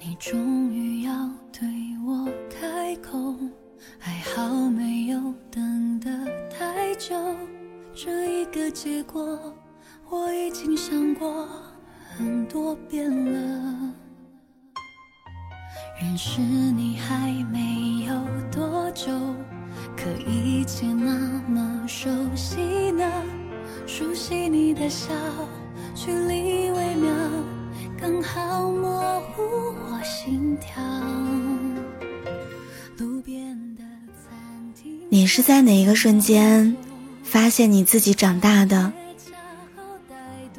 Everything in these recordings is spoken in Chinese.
你终于要对我开口，还好没有等得太久。这一个结果，我已经想过很多遍了。认识你还没有多久，可一切那么熟悉呢。熟悉你的笑，距离微妙，刚好模糊我心跳。路边的餐厅，你是在哪一个瞬间发现你自己长大的？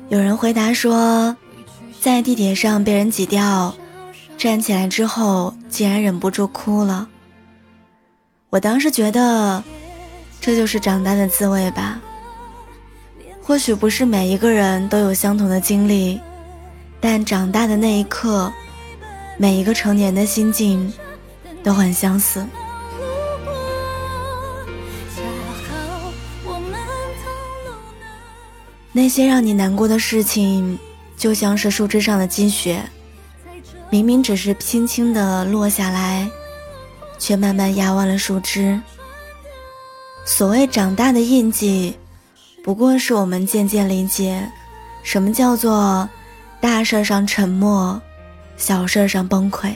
有人回答说，在地铁上被人挤掉。站起来之后，竟然忍不住哭了。我当时觉得，这就是长大的滋味吧。或许不是每一个人都有相同的经历，但长大的那一刻，每一个成年的心境都很相似。那些让你难过的事情，就像是树枝上的积雪。明明只是轻轻的落下来，却慢慢压弯了树枝。所谓长大的印记，不过是我们渐渐理解，什么叫做大事上沉默，小事上崩溃。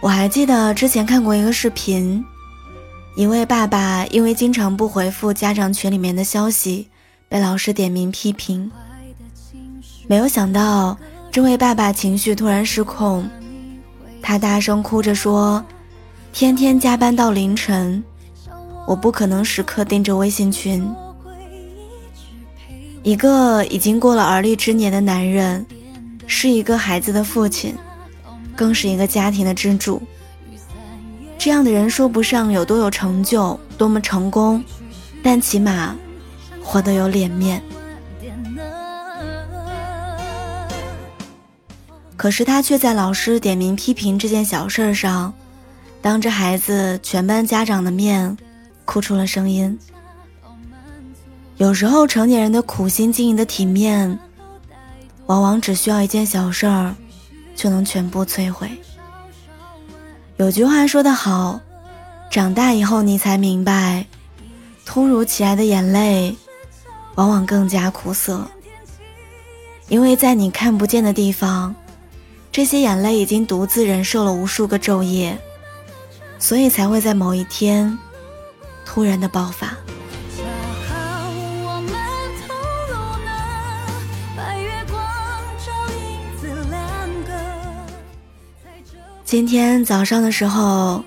我还记得之前看过一个视频，一位爸爸因为经常不回复家长群里面的消息。被老师点名批评，没有想到这位爸爸情绪突然失控，他大声哭着说：“天天加班到凌晨，我不可能时刻盯着微信群。”一个已经过了而立之年的男人，是一个孩子的父亲，更是一个家庭的支柱。这样的人说不上有多有成就，多么成功，但起码。活得有脸面，可是他却在老师点名批评这件小事上，当着孩子、全班家长的面，哭出了声音。有时候，成年人的苦心经营的体面，往往只需要一件小事儿，就能全部摧毁。有句话说得好，长大以后你才明白，突如其来的眼泪。往往更加苦涩，因为在你看不见的地方，这些眼泪已经独自忍受了无数个昼夜，所以才会在某一天突然的爆发。今天早上的时候，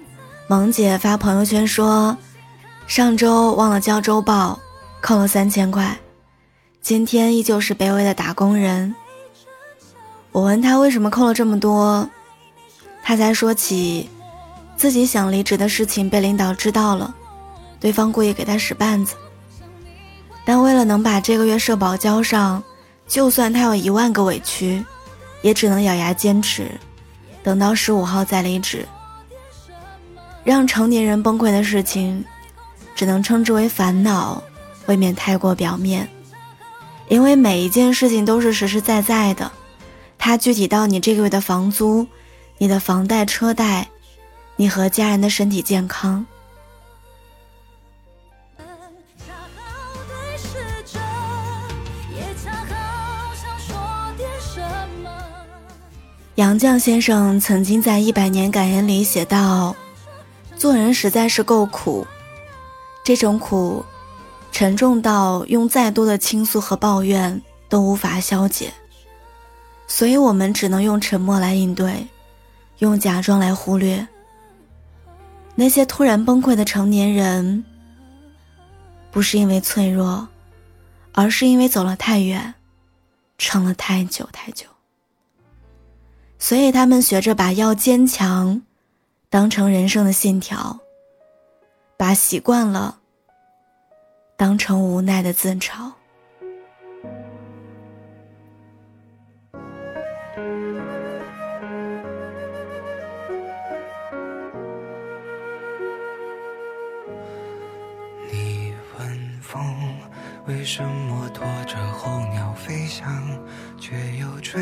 萌姐发朋友圈说，上周忘了交周报。扣了三千块，今天依旧是卑微的打工人。我问他为什么扣了这么多，他才说起自己想离职的事情被领导知道了，对方故意给他使绊子。但为了能把这个月社保交上，就算他有一万个委屈，也只能咬牙坚持，等到十五号再离职。让成年人崩溃的事情，只能称之为烦恼。未免太过表面，因为每一件事情都是实实在在的，它具体到你这个月的房租、你的房贷车贷、你和家人的身体健康。杨绛先生曾经在《一百年感言》里写道：“做人实在是够苦，这种苦。”沉重到用再多的倾诉和抱怨都无法消解，所以我们只能用沉默来应对，用假装来忽略。那些突然崩溃的成年人，不是因为脆弱，而是因为走了太远，撑了太久太久。所以他们学着把要坚强当成人生的信条，把习惯了。当成无奈的自嘲。你问风为什么拖着候鸟飞翔，却又追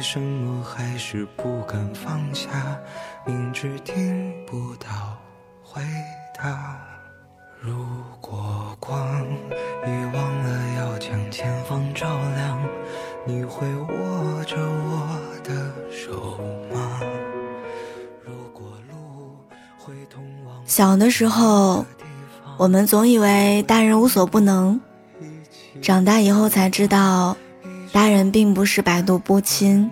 为什么还是不敢放下，明知听不到回答？如果光已忘了要将前方照亮，你会握着我的手吗？如果路会通往小的时候，我们总以为大人无所不能，长大以后才知道。大人并不是百毒不侵。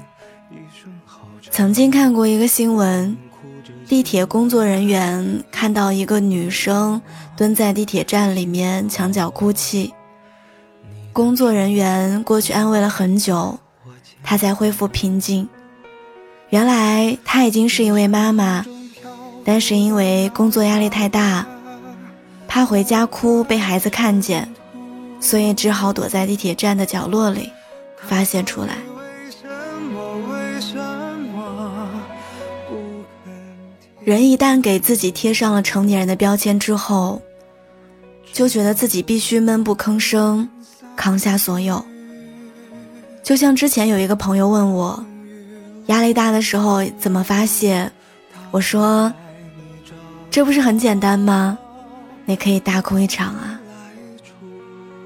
曾经看过一个新闻，地铁工作人员看到一个女生蹲在地铁站里面墙角哭泣，工作人员过去安慰了很久，她才恢复平静。原来她已经是一位妈妈，但是因为工作压力太大，怕回家哭被孩子看见，所以只好躲在地铁站的角落里。发现出来。人一旦给自己贴上了成年人的标签之后，就觉得自己必须闷不吭声，扛下所有。就像之前有一个朋友问我，压力大的时候怎么发泄，我说，这不是很简单吗？你可以大哭一场啊。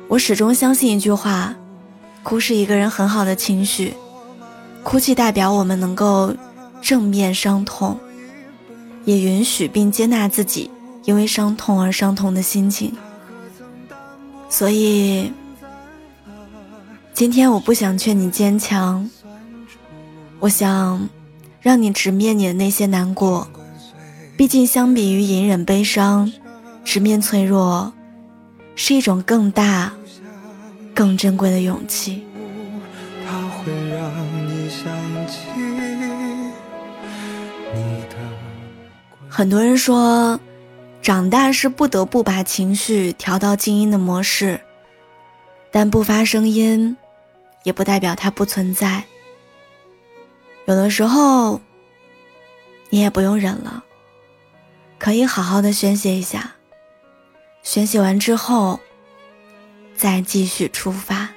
我始终相信一句话。哭是一个人很好的情绪，哭泣代表我们能够正面伤痛，也允许并接纳自己因为伤痛而伤痛的心情。所以，今天我不想劝你坚强，我想让你直面你的那些难过。毕竟，相比于隐忍悲伤，直面脆弱是一种更大。更珍贵的勇气。很多人说，长大是不得不把情绪调到静音的模式，但不发声音，也不代表它不存在。有的时候，你也不用忍了，可以好好的宣泄一下。宣泄完之后。再继续出发。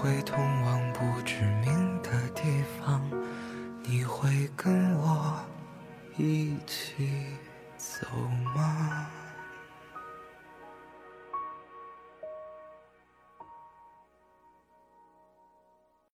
会通往不知名